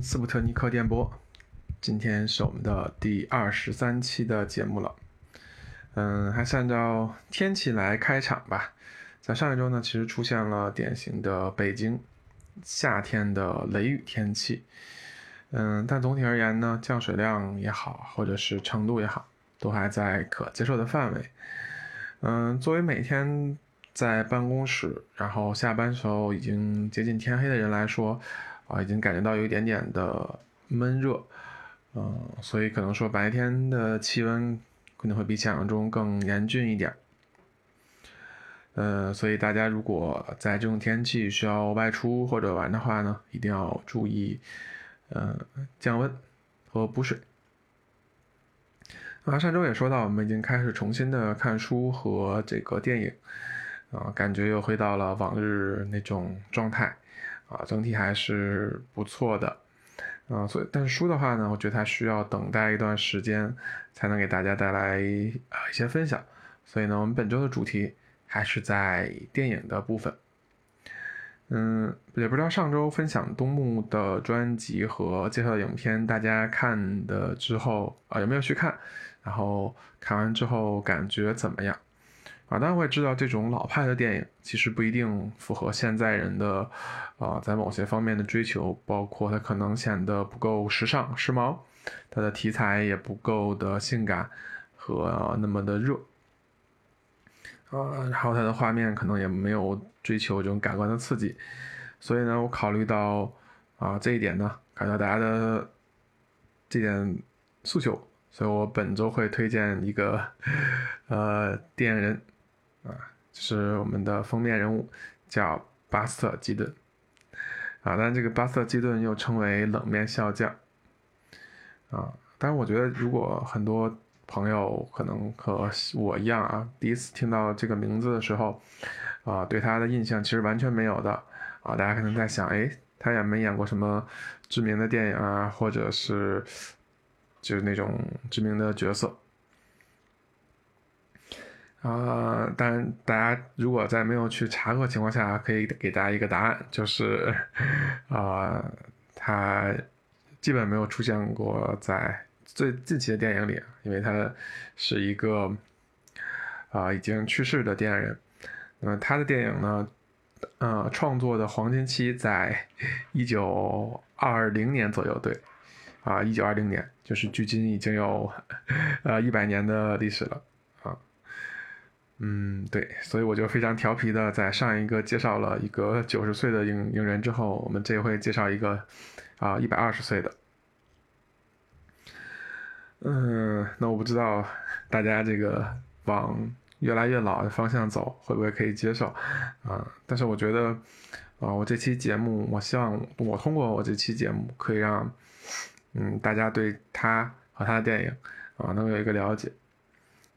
斯普特尼克电波，今天是我们的第二十三期的节目了。嗯，还是按照天气来开场吧。在上一周呢，其实出现了典型的北京夏天的雷雨天气。嗯，但总体而言呢，降水量也好，或者是程度也好，都还在可接受的范围。嗯，作为每天在办公室，然后下班时候已经接近天黑的人来说，啊，已经感觉到有一点点的闷热，嗯，所以可能说白天的气温可能会比想象中更严峻一点，呃，所以大家如果在这种天气需要外出或者玩的话呢，一定要注意，呃，降温和补水。啊，上周也说到，我们已经开始重新的看书和这个电影，啊，感觉又回到了往日那种状态。啊，整体还是不错的，啊，所以但是书的话呢，我觉得它需要等待一段时间才能给大家带来啊一些分享，所以呢，我们本周的主题还是在电影的部分。嗯，也不知道上周分享东木的专辑和介绍的影片，大家看的之后啊有没有去看？然后看完之后感觉怎么样？啊，当然我也知道这种老派的电影其实不一定符合现在人的，啊，在某些方面的追求，包括它可能显得不够时尚、时髦，它的题材也不够的性感和那么的热，啊，然后它的画面可能也没有追求这种感官的刺激，所以呢，我考虑到啊这一点呢，考虑到大家的这点诉求，所以我本周会推荐一个呃电影人。啊，就是我们的封面人物叫巴斯特基顿啊，但这个巴斯特基顿又称为冷面笑匠啊。但是我觉得，如果很多朋友可能和我一样啊，第一次听到这个名字的时候啊，对他的印象其实完全没有的啊。大家可能在想，哎，他也没演过什么知名的电影啊，或者是就是那种知名的角色。啊，但，大家如果在没有去查过情况下，可以给大家一个答案，就是，啊，他基本没有出现过在最近期的电影里，因为他是一个啊已经去世的电影人。那么他的电影呢，呃，创作的黄金期在一九二零年左右，对，啊，一九二零年，就是距今已经有呃一百年的历史了。嗯，对，所以我就非常调皮的在上一个介绍了一个九十岁的影影人之后，我们这回介绍一个啊一百二十岁的。嗯，那我不知道大家这个往越来越老的方向走会不会可以接受啊？但是我觉得啊，我这期节目，我希望我通过我这期节目可以让嗯大家对他和他的电影啊能有一个了解。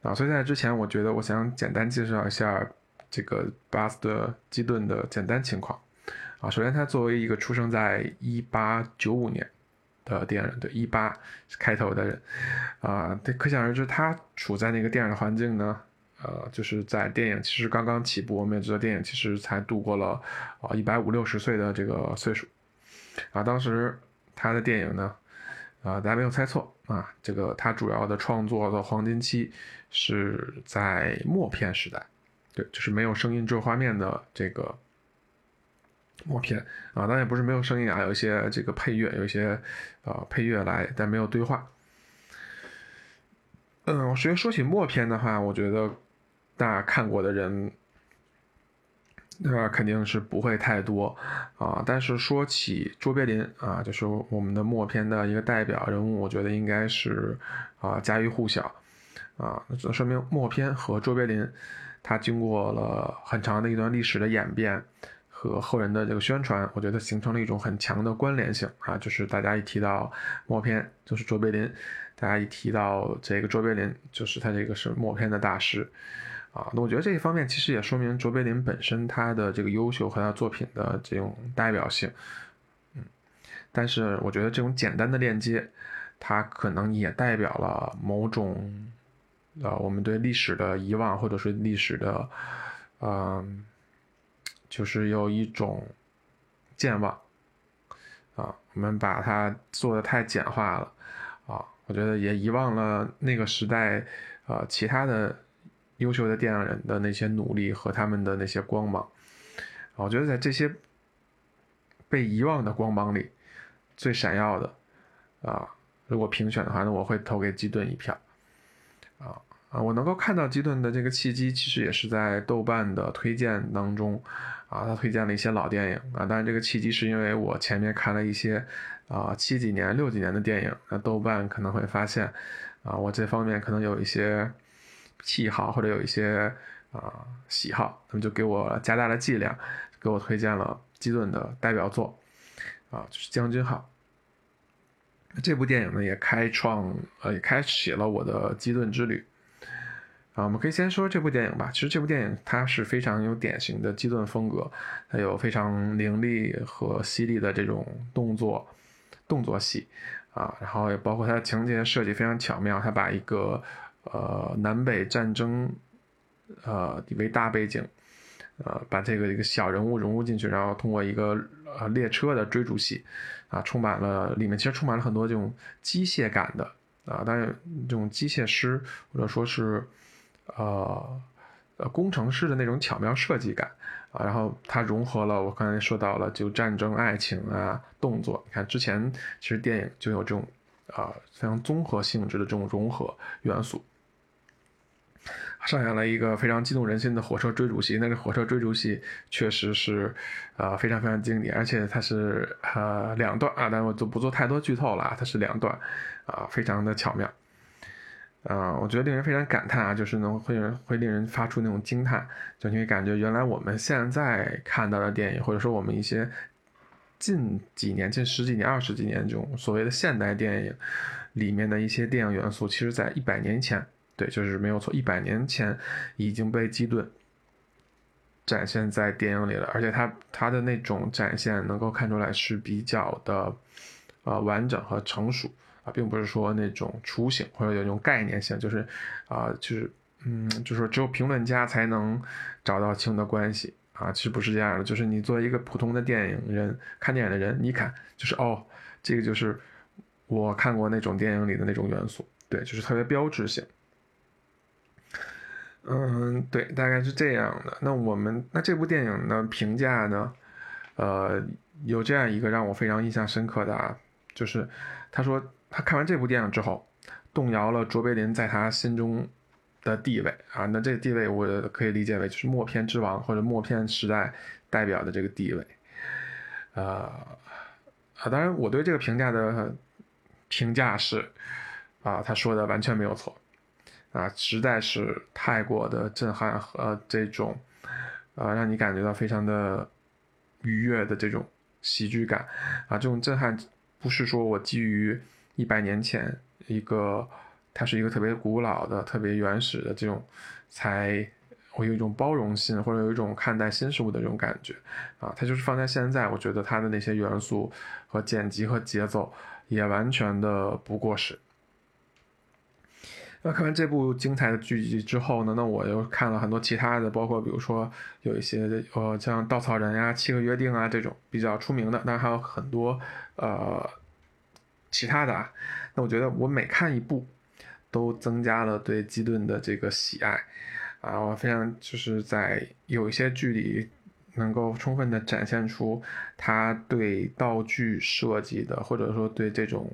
啊，所以在之前，我觉得我想简单介绍一下这个巴斯德基顿的简单情况。啊，首先他作为一个出生在一八九五年的电影人，对一八开头的人，啊，可想而知他处在那个电影的环境呢，呃，就是在电影其实刚刚起步，我们也知道电影其实才度过了啊一百五六十岁的这个岁数，啊，当时他的电影呢。啊，大家没有猜错啊！这个他主要的创作的黄金期是在默片时代，对，就是没有声音只有画面的这个默片啊。当然也不是没有声音啊，有一些这个配乐，有一些呃配乐来，但没有对话。嗯，我首先说起默片的话，我觉得大家看过的人。那肯定是不会太多啊，但是说起卓别林啊，就是我们的默片的一个代表人物，我觉得应该是啊家喻户晓啊，这说明默片和卓别林，他经过了很长的一段历史的演变和后人的这个宣传，我觉得形成了一种很强的关联性啊，就是大家一提到默片就是卓别林，大家一提到这个卓别林就是他这个是默片的大师。啊，那我觉得这一方面其实也说明卓别林本身他的这个优秀和他作品的这种代表性，嗯，但是我觉得这种简单的链接，它可能也代表了某种，呃，我们对历史的遗忘，或者是历史的，嗯，就是有一种健忘，啊，我们把它做的太简化了。啊，我觉得也遗忘了那个时代啊其他的优秀的电影人的那些努力和他们的那些光芒。我觉得在这些被遗忘的光芒里，最闪耀的啊，如果评选的话，那我会投给基顿一票啊。啊，我能够看到基顿的这个契机，其实也是在豆瓣的推荐当中，啊，他推荐了一些老电影啊。当然，这个契机是因为我前面看了一些啊七几年、六几年的电影，那豆瓣可能会发现啊，我这方面可能有一些癖好或者有一些啊喜好，那么就给我加大了剂量，给我推荐了基顿的代表作啊，就是《将军号》。这部电影呢，也开创呃，也开启了我的基顿之旅。啊，我们可以先说这部电影吧。其实这部电影它是非常有典型的基顿风格，它有非常凌厉和犀利的这种动作动作戏啊，然后也包括它情节设计非常巧妙，它把一个呃南北战争呃为大背景，呃把这个一个小人物融入进去，然后通过一个呃列车的追逐戏啊，充满了里面其实充满了很多这种机械感的啊，当然这种机械师或者说是。呃，呃，工程师的那种巧妙设计感啊，然后它融合了我刚才说到了就战争、爱情啊、动作。你看之前其实电影就有这种啊非常综合性质的这种融合元素。上演了一个非常激动人心的火车追逐戏，那个火车追逐戏确实是呃非常非常经典，而且它是呃两段啊，但我就不做太多剧透了啊，它是两段啊，非常的巧妙。啊，我觉得令人非常感叹啊，就是能会会令人发出那种惊叹，就你会感觉原来我们现在看到的电影，或者说我们一些近几年、近十几年、二十几年这种所谓的现代电影里面的一些电影元素，其实在一百年前，对，就是没有错，一百年前已经被基顿展现在电影里了，而且它它的那种展现能够看出来是比较的呃完整和成熟。啊，并不是说那种雏形或者有一种概念性，就是，啊，就是，嗯，就是说只有评论家才能找到清的关系啊，其实不是这样的，就是你作为一个普通的电影人看电影的人，你看就是哦，这个就是我看过那种电影里的那种元素，对，就是特别标志性。嗯，对，大概是这样的。那我们那这部电影的评价呢？呃，有这样一个让我非常印象深刻的啊，就是他说。他看完这部电影之后，动摇了卓别林在他心中的地位啊。那这个地位我可以理解为就是默片之王或者默片时代代表的这个地位。呃啊，当然我对这个评价的评价是啊，他说的完全没有错啊，实在是太过的震撼和这种啊，让你感觉到非常的愉悦的这种喜剧感啊。这种震撼不是说我基于。一百年前，一个它是一个特别古老的、特别原始的这种，才会有一种包容性，或者有一种看待新事物的这种感觉啊。它就是放在现在，我觉得它的那些元素和剪辑和节奏也完全的不过时。那看完这部精彩的剧集之后呢，那我又看了很多其他的，包括比如说有一些呃像《稻草人》呀、《七个约定》啊这种比较出名的，当然还有很多呃。其他的啊，那我觉得我每看一部，都增加了对基顿的这个喜爱，啊，我非常就是在有一些剧里，能够充分的展现出他对道具设计的，或者说对这种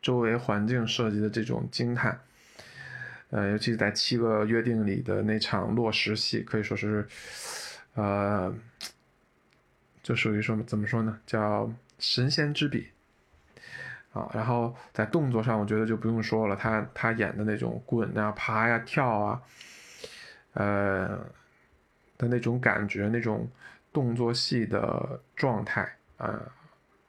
周围环境设计的这种惊叹，呃，尤其在《七个约定》里的那场落石戏，可以说是，呃，就属于说怎么说呢，叫神仙之笔。啊，然后在动作上，我觉得就不用说了，他他演的那种滚啊、爬呀、跳啊，呃的那种感觉，那种动作戏的状态，呃，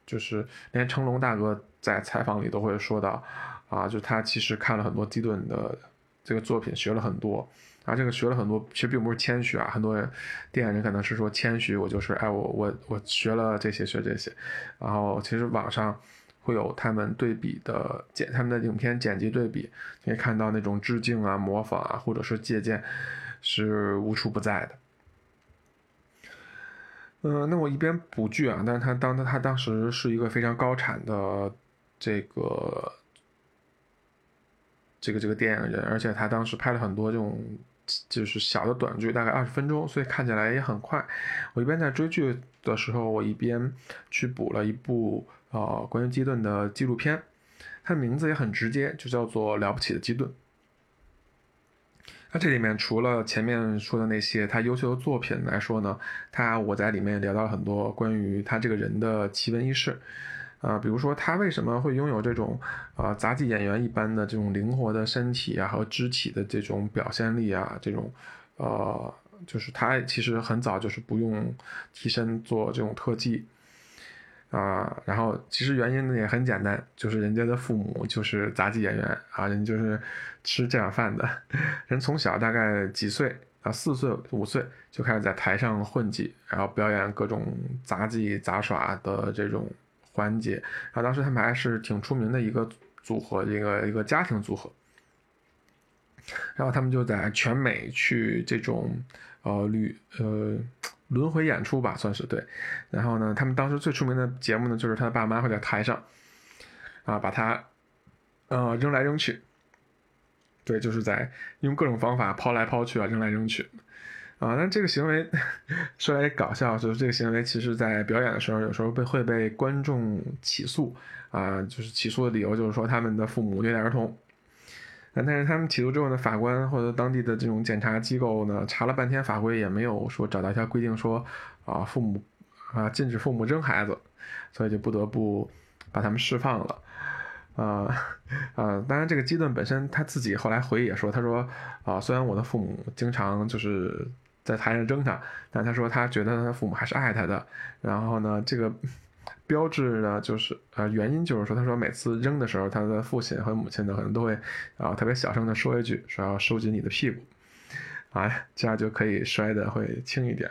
就是连成龙大哥在采访里都会说到，啊，就他其实看了很多基顿的这个作品，学了很多，啊，这个学了很多，其实并不是谦虚啊，很多人电影人可能是说谦虚，我就是哎，我我我学了这些学这些，然后其实网上。会有他们对比的剪，他们的影片剪辑对比，可以看到那种致敬啊、模仿啊，或者是借鉴，是无处不在的。嗯，那我一边补剧啊，但是他当他当时是一个非常高产的这个这个这个电影人，而且他当时拍了很多这种就是小的短剧，大概二十分钟，所以看起来也很快。我一边在追剧的时候，我一边去补了一部呃关于基顿的纪录片，它的名字也很直接，就叫做《了不起的基顿》。那这里面除了前面说的那些他优秀的作品来说呢，他我在里面聊到了很多关于他这个人的奇闻异事，啊，比如说他为什么会拥有这种啊杂技演员一般的这种灵活的身体啊和肢体的这种表现力啊，这种，呃，就是他其实很早就是不用替身做这种特技。啊，然后其实原因呢也很简单，就是人家的父母就是杂技演员啊，人就是吃这碗饭的，人从小大概几岁啊，四岁五岁就开始在台上混迹，然后表演各种杂技杂耍的这种环节，然后当时他们还是挺出名的一个组合，一个一个家庭组合，然后他们就在全美去这种呃旅呃。轮回演出吧，算是对。然后呢，他们当时最出名的节目呢，就是他的爸妈会在台上，啊，把他，呃，扔来扔去。对，就是在用各种方法抛来抛去啊，扔来扔去。啊，但这个行为 说来搞笑，就是这个行为其实在表演的时候，有时候被会被观众起诉啊，就是起诉的理由就是说他们的父母虐待儿童。但是他们起诉之后呢，法官或者当地的这种检察机构呢，查了半天法规也没有说找到一条规定说，啊父母啊禁止父母扔孩子，所以就不得不把他们释放了，啊啊，当然这个基顿本身他自己后来回忆也说，他说啊虽然我的父母经常就是在台上扔他，但他说他觉得他父母还是爱他的，然后呢这个。标志呢，就是呃，原因就是说，他说每次扔的时候，他的父亲和母亲呢，可能都会啊特别小声的说一句，说要收紧你的屁股，啊，这样就可以摔的会轻一点，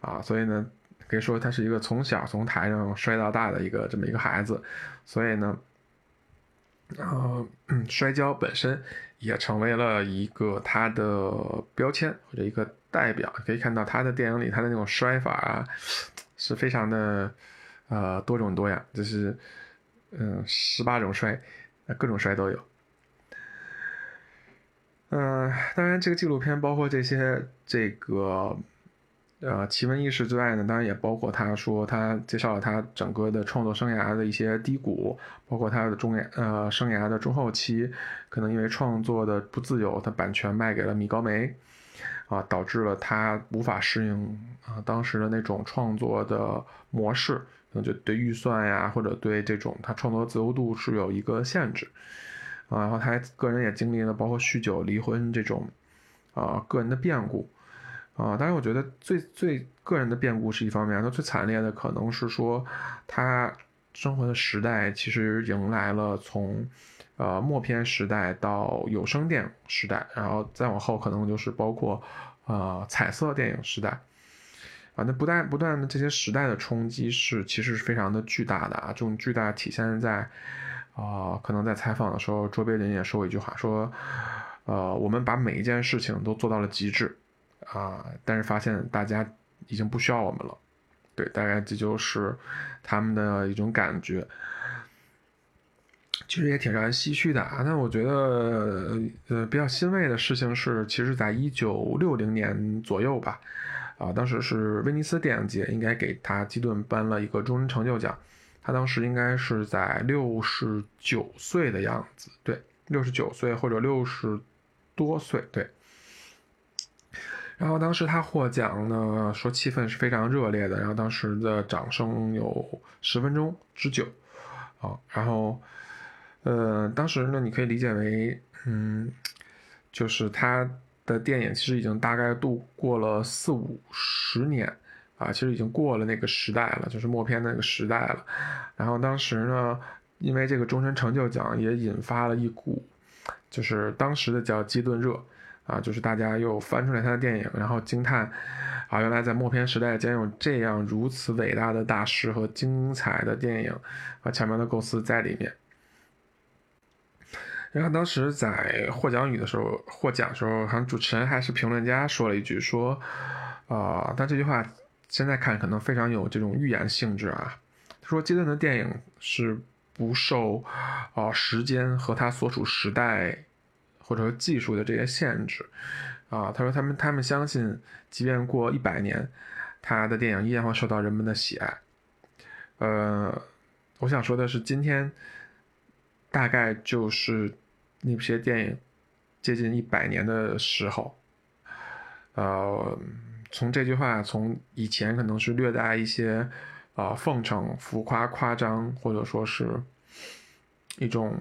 啊，所以呢，可以说他是一个从小从台上摔到大的一个这么一个孩子，所以呢，呃，摔跤本身也成为了一个他的标签或者一个代表，可以看到他的电影里他的那种摔法啊，是非常的。呃，多种多样，就是，嗯，十八种摔，各种摔都有。嗯，当然，这个纪录片包括这些这个，呃，奇闻异事之外呢，当然也包括他说他介绍了他整个的创作生涯的一些低谷，包括他的中呃生涯的中后期，可能因为创作的不自由，他版权卖给了米高梅，啊，导致了他无法适应啊当时的那种创作的模式。可能就对预算呀，或者对这种他创作自由度是有一个限制，啊，然后他个人也经历了包括酗酒、离婚这种，啊，个人的变故，啊，当然我觉得最最个人的变故是一方面，那最惨烈的可能是说他生活的时代其实迎来了从，呃，默片时代到有声电影时代，然后再往后可能就是包括，呃，彩色电影时代。啊，那不断不断的这些时代的冲击是其实是非常的巨大的啊，这种巨大体现在，啊，可能在采访的时候，卓别林也说过一句话，说，呃，我们把每一件事情都做到了极致，啊，但是发现大家已经不需要我们了，对，大概这就是他们的一种感觉，其实也挺让人唏嘘的啊。那我觉得，呃，比较欣慰的事情是，其实在一九六零年左右吧。啊，当时是威尼斯电影节应该给他基顿颁了一个终身成就奖，他当时应该是在六十九岁的样子，对，六十九岁或者六十多岁，对。然后当时他获奖呢，说气氛是非常热烈的，然后当时的掌声有十分钟之久，啊，然后，呃，当时呢，你可以理解为，嗯，就是他。的电影其实已经大概度过了四五十年，啊，其实已经过了那个时代了，就是默片那个时代了。然后当时呢，因为这个终身成就奖也引发了一股，就是当时的叫基顿热，啊，就是大家又翻出来他的电影，然后惊叹，啊，原来在默片时代竟然有这样如此伟大的大师和精彩的电影和巧妙的构思在里面。然后当时在获奖语的时候，获奖时候，好像主持人还是评论家说了一句说，啊，但这句话现在看可能非常有这种预言性质啊。他说基顿的电影是不受啊时间和他所处时代或者说技术的这些限制啊。他说他们他们相信，即便过一百年，他的电影依然会受到人们的喜爱。呃，我想说的是，今天大概就是那些电影接近一百年的时候。呃，从这句话，从以前可能是略带一些啊奉承、浮夸、夸张，或者说是一种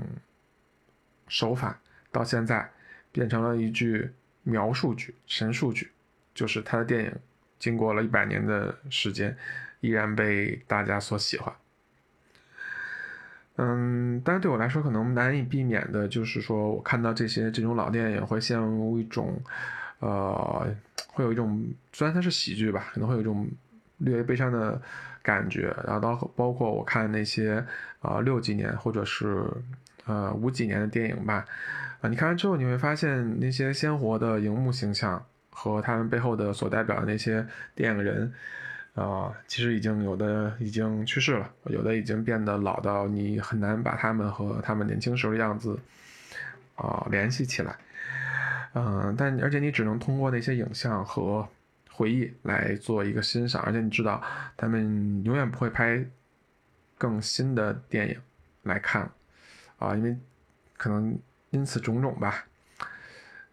手法，到现在变成了一句描述句、陈述句，就是他的电影经过了一百年的时间，依然被大家所喜欢。嗯，但是对我来说，可能难以避免的就是说我看到这些这种老电影，会陷入一种。呃，会有一种虽然它是喜剧吧，可能会有一种略微悲伤的感觉。然后到包括我看那些啊六几年或者是呃五几年的电影吧，啊，你看完之后你会发现那些鲜活的荧幕形象和他们背后的所代表的那些电影人啊，其实已经有的已经去世了，有的已经变得老到你很难把他们和他们年轻时候的样子啊联系起来。嗯，但而且你只能通过那些影像和回忆来做一个欣赏，而且你知道他们永远不会拍更新的电影来看啊，因为可能因此种种吧，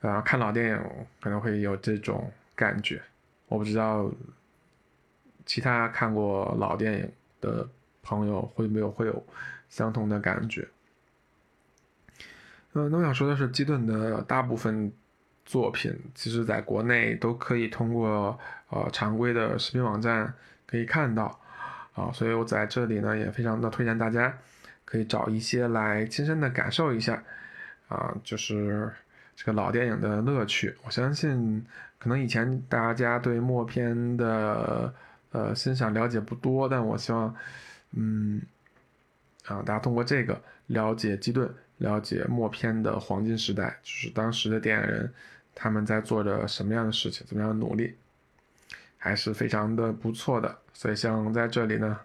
啊，看老电影可能会有这种感觉，我不知道其他看过老电影的朋友会没有会有相同的感觉。嗯，那我想说的是，基顿的大部分。作品其实在国内都可以通过呃常规的视频网站可以看到啊，所以我在这里呢也非常的推荐大家可以找一些来亲身的感受一下啊，就是这个老电影的乐趣。我相信可能以前大家对默片的呃欣赏了解不多，但我希望嗯啊大家通过这个了解基顿，了解默片的黄金时代，就是当时的电影人。他们在做着什么样的事情，怎么样的努力，还是非常的不错的。所以，像在这里呢，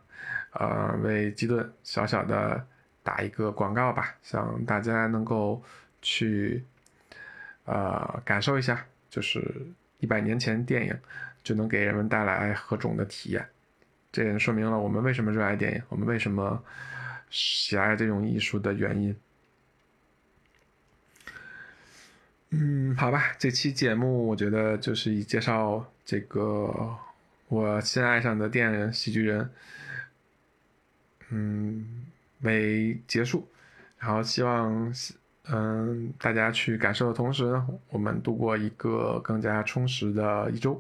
呃，为基顿小小的打一个广告吧，向大家能够去呃感受一下，就是一百年前电影就能给人们带来何种的体验。这也说明了我们为什么热爱电影，我们为什么喜爱这种艺术的原因。嗯，好吧，这期节目我觉得就是以介绍这个我新爱上的电影、喜剧人，嗯没结束，然后希望嗯大家去感受的同时，呢，我们度过一个更加充实的一周，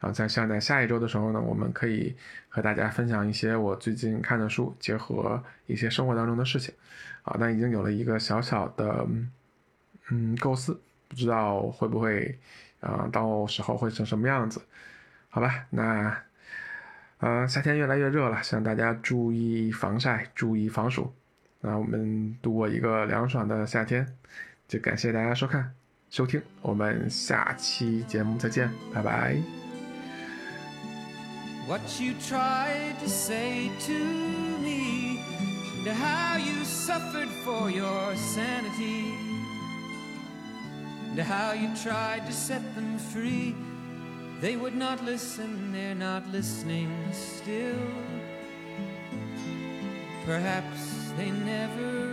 然后在希望在下一周的时候呢，我们可以和大家分享一些我最近看的书，结合一些生活当中的事情，啊，那已经有了一个小小的嗯构思。不知道会不会，啊，到时候会成什么样子？好吧，那，呃，夏天越来越热了，希望大家注意防晒，注意防暑。那我们度过一个凉爽的夏天，就感谢大家收看、收听，我们下期节目再见，拜拜。What you tried to say to me, how you suffered for your sanity. and how you tried to set them free. They would not listen, they're not listening still. Perhaps they never